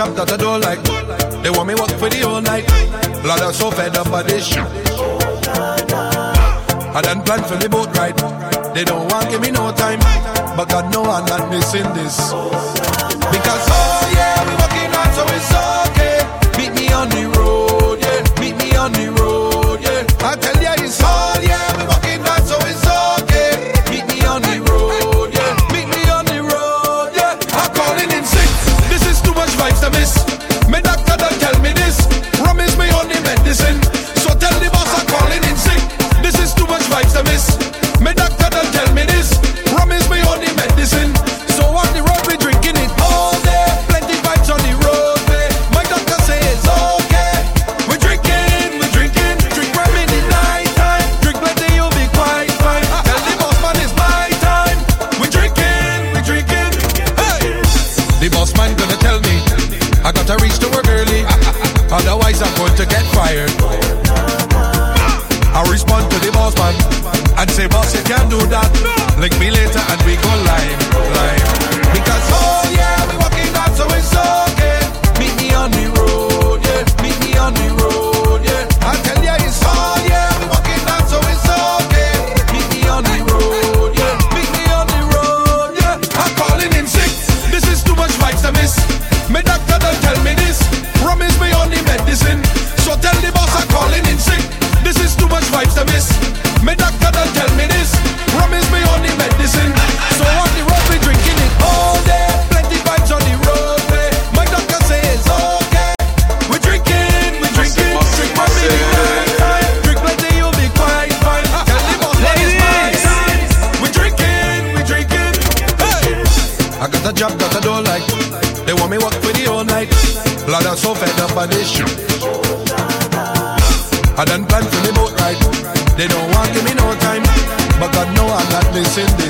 job that I don't like. They want me work for the whole night. Blood, I'm so fed up by this shit. I done planned for the boat ride. They don't want give me no time, but God no, I'm not missing this. Because oh yeah, we working hard, so it's okay. Meet me on the road, yeah. Meet me on the road, yeah. I tell you, it's all. Yeah.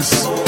mais.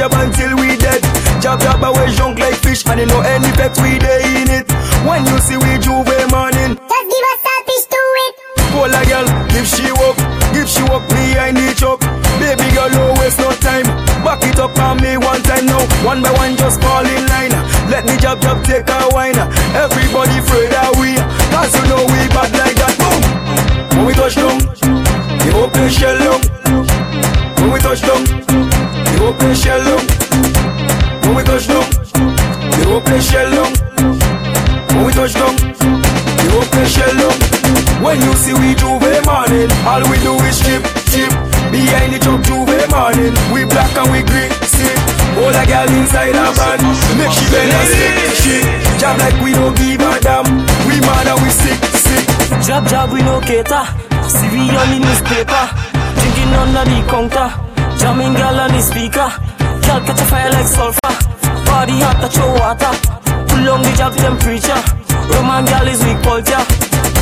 job until we dead. Job job away junk like fish and you know any pet we day in it. When you see we juve morning, just give us a fish to it. Call a girl, give she up, give she up behind the chop. Baby girl, no waste no time. Back it up on me one time now. One by one, just fall in line. Let me job job take her morning, we black and we green, sick. All the girl inside a van, make she bend and stick, shit. Job like we don't give a damn, we mad and we sick, sick. Job, job, we no cater. See we on the newspaper. Drinking under the counter. Jamming girl on the speaker. Girl catch a fire like sulfur. Body hot, touch your water. Pull on the job temperature. Roman girl is weak culture.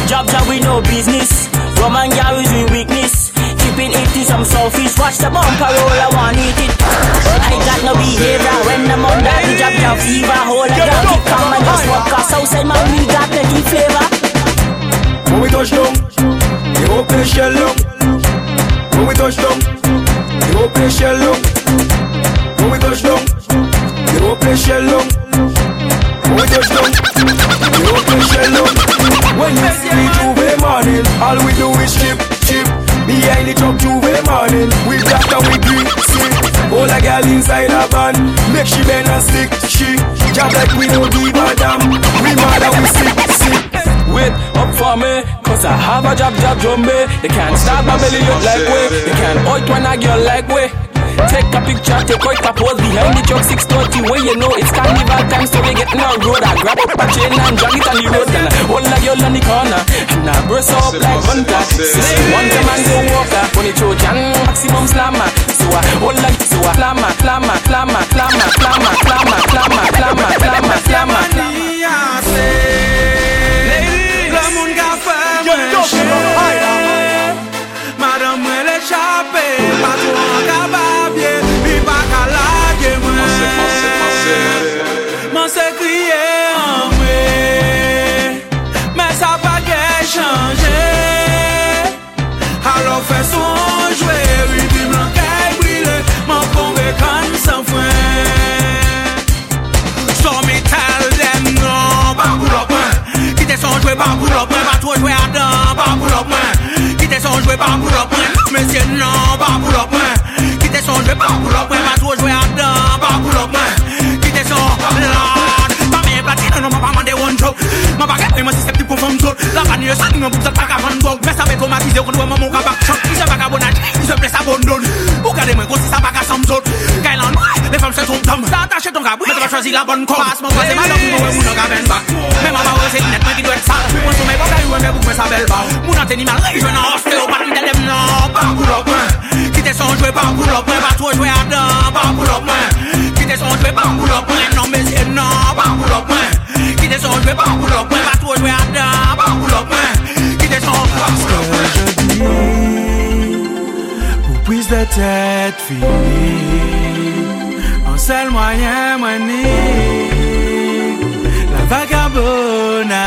Job, job, we no business. Roman girl is we weakness. Keeping 80 some selfish. Watch the bumper roll, I want eat it. I got no behavior when I'm under the job, job fever. Hold a girl, keep calm and just walk us outside, man. We got plenty flavor. When we touch down, the whole place shell down. When we touch down, the whole place shell down. play shell long. When we touch down, we don't play shell long. When you see me Juve morning, all we do is chip, Behind the truck Juve morning, we black and we see. All a girl inside a van, make she bend and stick, she. Job like we don't give a damn. We mad and we sick, sick. Wait up for me, cause I have a job, job, drum me. They can't stop my belly up like way. They can't out when I get like way. Take a picture, take out a pose behind the truck 630 where you know it's carnival time, so we getting on road. I grab up a chain and drag it on the road, and hold like you're on the corner, and I burst up like gunter. See, one time and go walker, money Trojan, maximum slammer. So I hold like, so I clamor, clamor, clamor, clamor, clamor, clamor, clamor, clamor, clamor, clamor. jwe pa boulop mwen, pa tro jwe adan, pa boulop mwen Kite son jwe pa boulop mwen, mesye nan, pa boulop mwen Kite son jwe pa boulop mwen, pa tro jwe adan, pa boulop mwen Kite son lan, pa mwen plati nan, mwen pa mande one job Mwen pa gen mwen siseptip kon fom zot, la pa nye san, mwen pou zot pa ka van bog Mwen sa ve komatize kon dwe mwen mwen ka bak chok, mwen se baka bonaj, mwen se ple sa bondon Ou gade mwen kon si sa baka choisi la bonne com wè moun an ka ben bak Mè mama mè mè sa Mè son son Non son son seul moyen, moi, la vagabonde à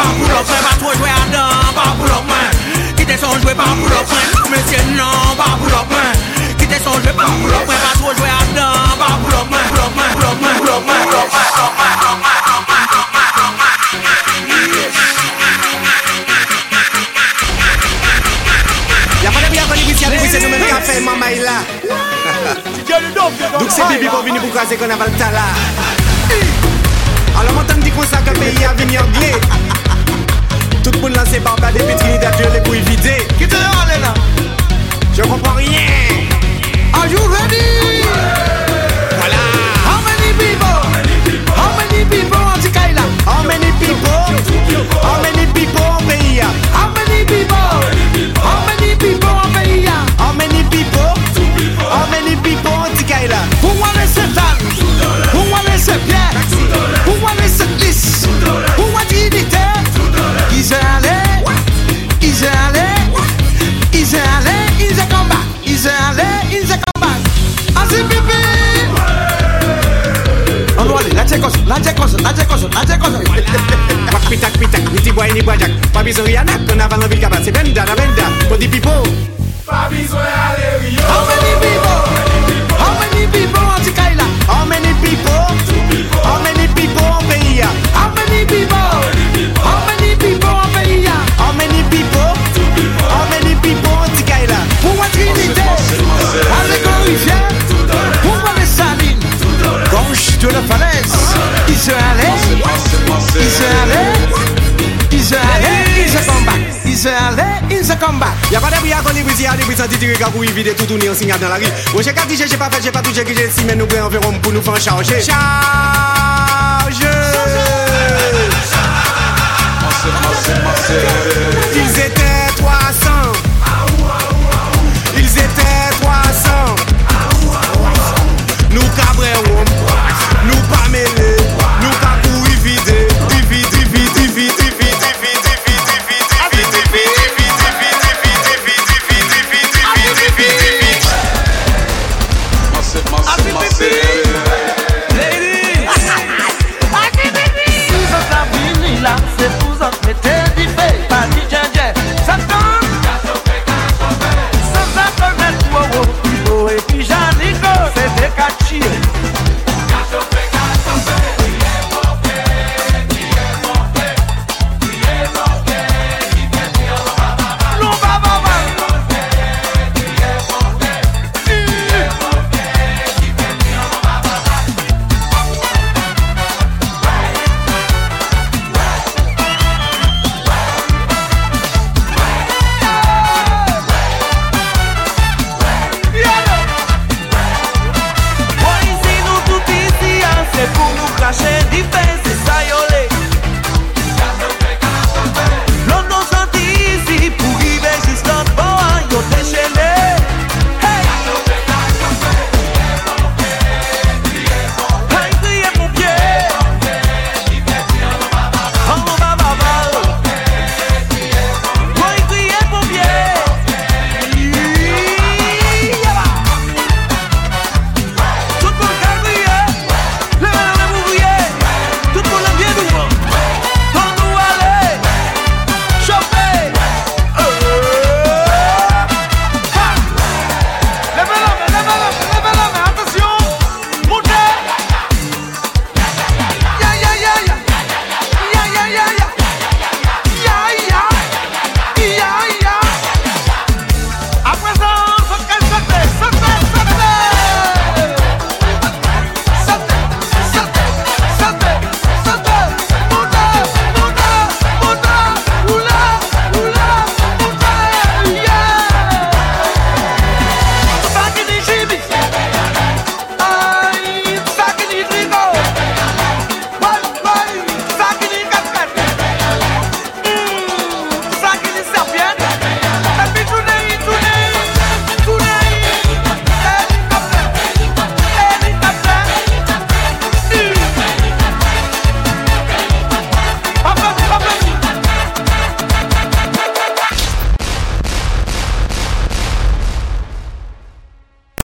pa pou lòk mwen, pa tro jwe adan, pa pou lòk mwen Kite son jwe pa pou lòk mwen, mwen sè nan, pa pou lòk mwen Kite son jwe pa pou lòk mwen, pa tro jwe adan, pa pou lòk mwen Pou lòk mwen, pou lòk mwen, pou lòk mwen, pou lòk mwen, pou lòk mwen Mama ila Duk se bibi pou vini pou kaze kon aval tala venir. Alors m'entend dit qu'on ça que pays venu anglais. Tout le monde là c'est barbe des pétrini d'adieu les couilles vidées. Qui te râle là Je comprends rien. Are you ready? Voilà. How many people? How many people? How many people? How many people? Lache coso, lache lache lache pitak pitak, boy ni bajak. Kaba. Se benda na benda, How many people? How many people? How many people? How many people on How many people? How many people on How many people? How many people on Who wants Who saline? Gauche de la falaise. Israël, Israël, Israël, ils se combattent, Israël, ils se combattent. Y'a pas de bria qu'on est brisé, y'a des brisants qui tirent pour éviter tout tourner en signal dans la rue. Moi j'ai qu'à dire, j'ai pas fait, j'ai pas touché, que j'ai si, mais nous prenons environ pour nous faire charger. Charge!